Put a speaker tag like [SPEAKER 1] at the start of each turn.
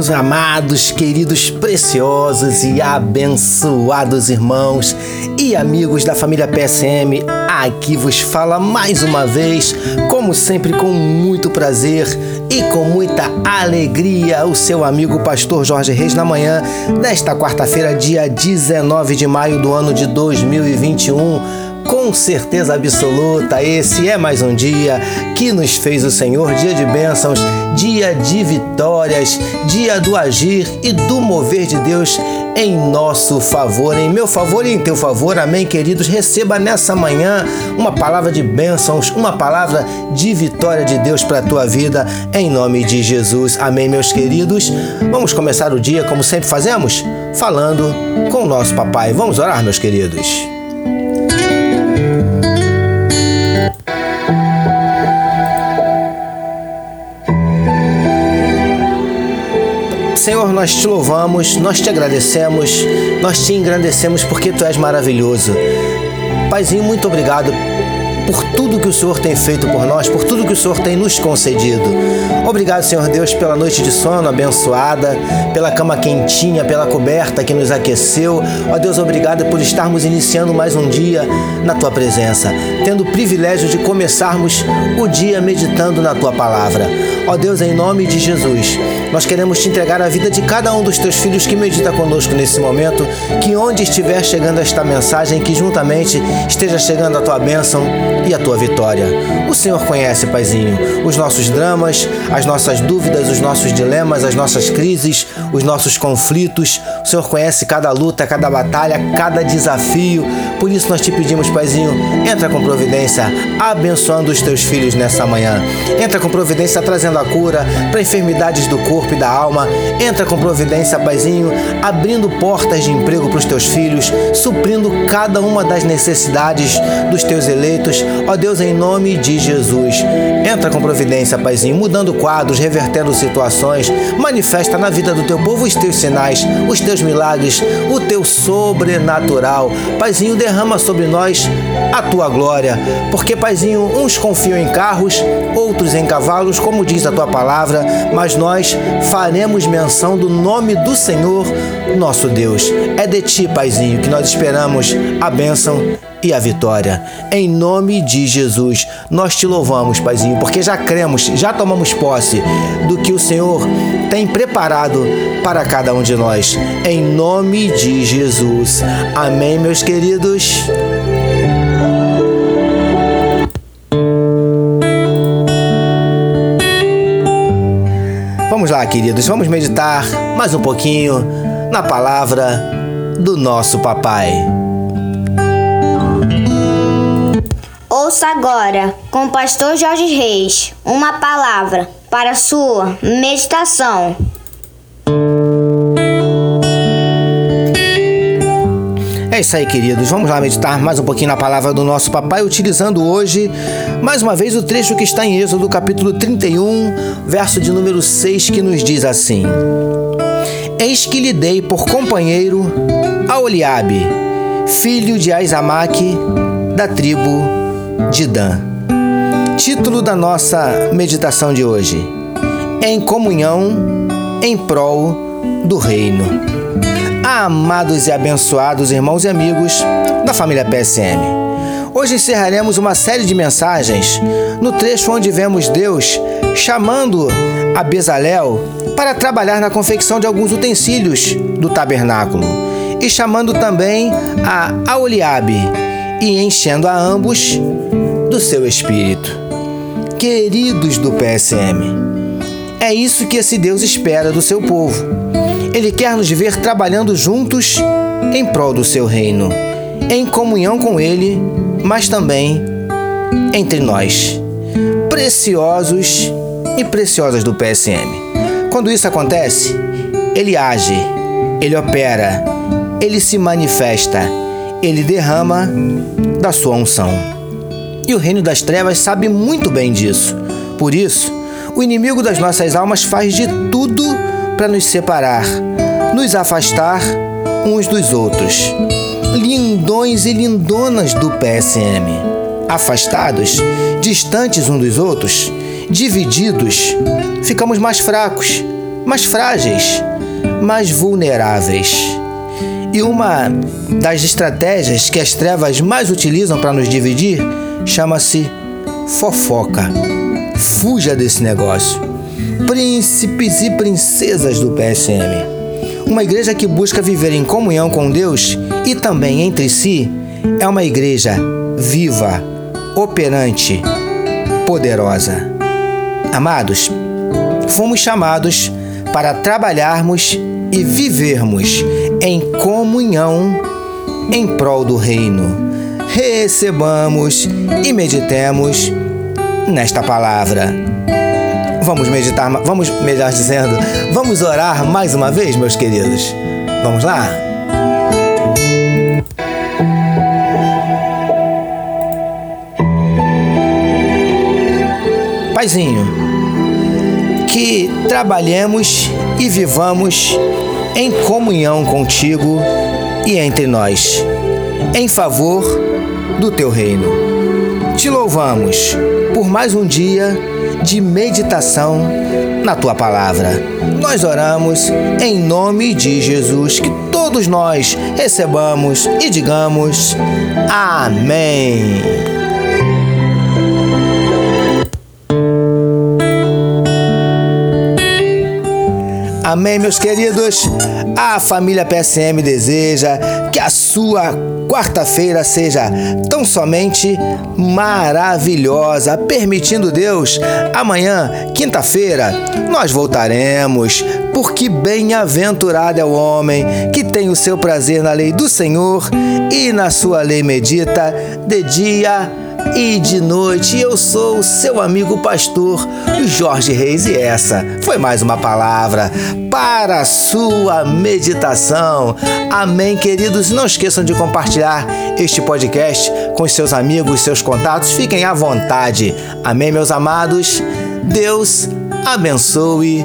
[SPEAKER 1] meus amados, queridos, preciosos e abençoados irmãos e amigos da família PSM. Aqui vos fala mais uma vez, como sempre, com muito prazer e com muita alegria, o seu amigo Pastor Jorge Reis na manhã desta quarta-feira, dia 19 de maio do ano de 2021 com certeza absoluta, esse é mais um dia que nos fez o Senhor, dia de bênçãos, dia de vitórias, dia do agir e do mover de Deus em nosso favor, em meu favor e em teu favor. Amém, queridos. Receba nessa manhã uma palavra de bênçãos, uma palavra de vitória de Deus para a tua vida, em nome de Jesus. Amém, meus queridos. Vamos começar o dia como sempre fazemos, falando com o nosso papai. Vamos orar, meus queridos. Nós te louvamos, nós te agradecemos, nós te engrandecemos porque tu és maravilhoso. Paizinho, muito obrigado por tudo que o Senhor tem feito por nós, por tudo que o Senhor tem nos concedido. Obrigado, Senhor Deus, pela noite de sono abençoada, pela cama quentinha, pela coberta que nos aqueceu. Ó Deus, obrigado por estarmos iniciando mais um dia na tua presença, tendo o privilégio de começarmos o dia meditando na tua palavra. Ó Deus, em nome de Jesus, nós queremos te entregar a vida de cada um dos teus filhos que medita conosco nesse momento, que onde estiver chegando esta mensagem, que juntamente esteja chegando a tua bênção e a tua vitória. O Senhor conhece, Paizinho, os nossos dramas, as nossas dúvidas, os nossos dilemas, as nossas crises, os nossos conflitos. O Senhor conhece cada luta, cada batalha, cada desafio. Por isso nós te pedimos, Paizinho, entra com providência, abençoando os teus filhos nessa manhã. Entra com providência trazendo a cura para enfermidades do corpo corpo e da alma. Entra com providência, Paizinho, abrindo portas de emprego para os teus filhos, suprindo cada uma das necessidades dos teus eleitos. Ó Deus, em nome de Jesus. Entra com providência, Paizinho, mudando quadros, revertendo situações. Manifesta na vida do teu povo os teus sinais, os teus milagres, o teu sobrenatural. Paizinho, derrama sobre nós a tua glória. Porque, Paizinho, uns confiam em carros, outros em cavalos, como diz a tua palavra, mas nós faremos menção do nome do Senhor, nosso Deus. É de ti, Paizinho, que nós esperamos a bênção e a vitória. Em nome de Jesus, nós te louvamos, Paizinho, porque já cremos, já tomamos posse do que o Senhor tem preparado para cada um de nós. Em nome de Jesus. Amém, meus queridos. Vamos lá, queridos, vamos meditar mais um pouquinho na palavra do nosso papai.
[SPEAKER 2] Ouça agora, com o pastor Jorge Reis, uma palavra para sua meditação.
[SPEAKER 1] É isso aí, queridos. Vamos lá meditar mais um pouquinho na palavra do nosso papai, utilizando hoje, mais uma vez, o trecho que está em Êxodo, capítulo 31, verso de número 6, que nos diz assim: Eis que lhe dei por companheiro a Oliabe, filho de Aizamaque, da tribo de Dan. Título da nossa meditação de hoje: Em comunhão em prol do reino amados e abençoados irmãos e amigos da família PSM. Hoje encerraremos uma série de mensagens no trecho onde vemos Deus chamando a Bezalel para trabalhar na confecção de alguns utensílios do tabernáculo e chamando também a Aoliabe e enchendo a ambos do seu espírito. Queridos do PSM, é isso que esse Deus espera do seu povo ele quer nos ver trabalhando juntos em prol do seu reino, em comunhão com Ele, mas também entre nós, preciosos e preciosas do PSM. Quando isso acontece, Ele age, Ele opera, Ele se manifesta, Ele derrama da sua unção. E o reino das trevas sabe muito bem disso. Por isso, o inimigo das nossas almas faz de tudo para nos separar, nos afastar uns dos outros. Lindões e lindonas do PSM. Afastados, distantes uns dos outros, divididos, ficamos mais fracos, mais frágeis, mais vulneráveis. E uma das estratégias que as trevas mais utilizam para nos dividir chama-se fofoca. Fuja desse negócio. Príncipes e princesas do PSM. Uma igreja que busca viver em comunhão com Deus e também entre si é uma igreja viva, operante, poderosa. Amados, fomos chamados para trabalharmos e vivermos em comunhão em prol do reino. Recebamos e meditemos nesta palavra. Vamos meditar, vamos, melhor dizendo, vamos orar mais uma vez, meus queridos. Vamos lá? Paizinho, que trabalhemos e vivamos em comunhão contigo e entre nós, em favor do teu reino. Te louvamos por mais um dia de meditação na tua palavra. Nós oramos em nome de Jesus, que todos nós recebamos e digamos Amém. Amém, meus queridos? A família PSM deseja que a sua quarta-feira seja tão somente maravilhosa, permitindo Deus, amanhã, quinta-feira, nós voltaremos, porque bem-aventurado é o homem que tem o seu prazer na lei do Senhor e na sua lei medita de dia e de noite. Eu sou o seu amigo pastor Jorge Reis e essa foi mais uma palavra para a sua meditação. Amém, queridos. Não esqueçam de compartilhar este podcast com seus amigos, seus contatos. Fiquem à vontade. Amém, meus amados. Deus abençoe